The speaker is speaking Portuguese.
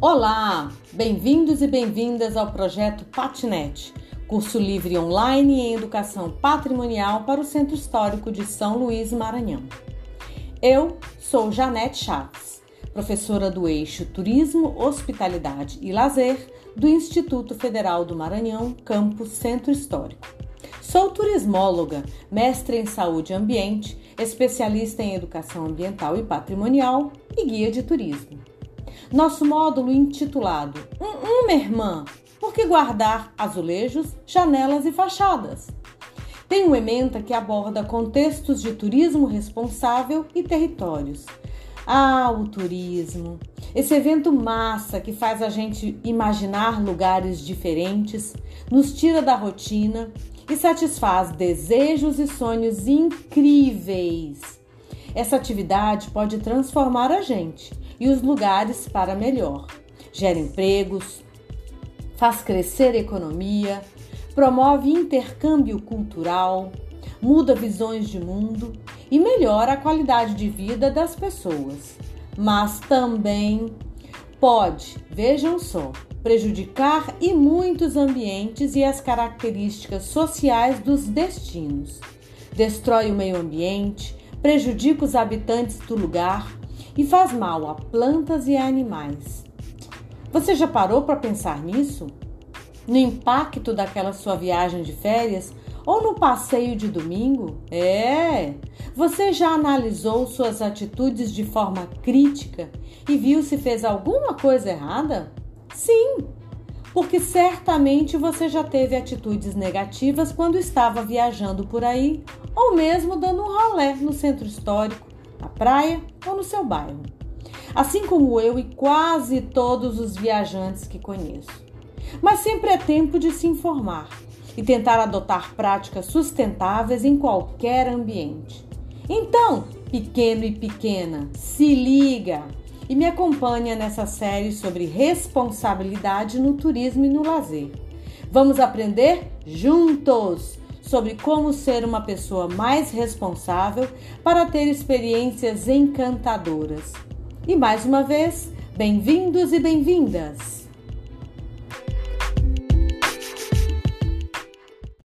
Olá, bem-vindos e bem-vindas ao projeto Patinet, curso livre online em educação patrimonial para o Centro Histórico de São Luís, Maranhão. Eu sou Janete Chaves, professora do eixo Turismo, Hospitalidade e Lazer do Instituto Federal do Maranhão, campus Centro Histórico. Sou turismóloga, mestre em saúde e ambiente, especialista em educação ambiental e patrimonial e guia de turismo. Nosso módulo intitulado Um, uma irmã, por que guardar azulejos, janelas e fachadas? Tem um ementa que aborda contextos de turismo responsável e territórios. Ah, o turismo! Esse evento massa que faz a gente imaginar lugares diferentes, nos tira da rotina e satisfaz desejos e sonhos incríveis. Essa atividade pode transformar a gente e os lugares para melhor. Gera empregos, faz crescer a economia, promove intercâmbio cultural, muda visões de mundo e melhora a qualidade de vida das pessoas. Mas também pode, vejam só, prejudicar e muitos ambientes e as características sociais dos destinos. Destrói o meio ambiente, prejudica os habitantes do lugar e faz mal a plantas e a animais. Você já parou para pensar nisso? No impacto daquela sua viagem de férias ou no passeio de domingo? É! Você já analisou suas atitudes de forma crítica e viu se fez alguma coisa errada? Sim, porque certamente você já teve atitudes negativas quando estava viajando por aí ou mesmo dando um rolé no centro histórico na praia ou no seu bairro. Assim como eu e quase todos os viajantes que conheço. Mas sempre é tempo de se informar e tentar adotar práticas sustentáveis em qualquer ambiente. Então, pequeno e pequena, se liga e me acompanha nessa série sobre responsabilidade no turismo e no lazer. Vamos aprender juntos! Sobre como ser uma pessoa mais responsável para ter experiências encantadoras. E mais uma vez, bem-vindos e bem-vindas!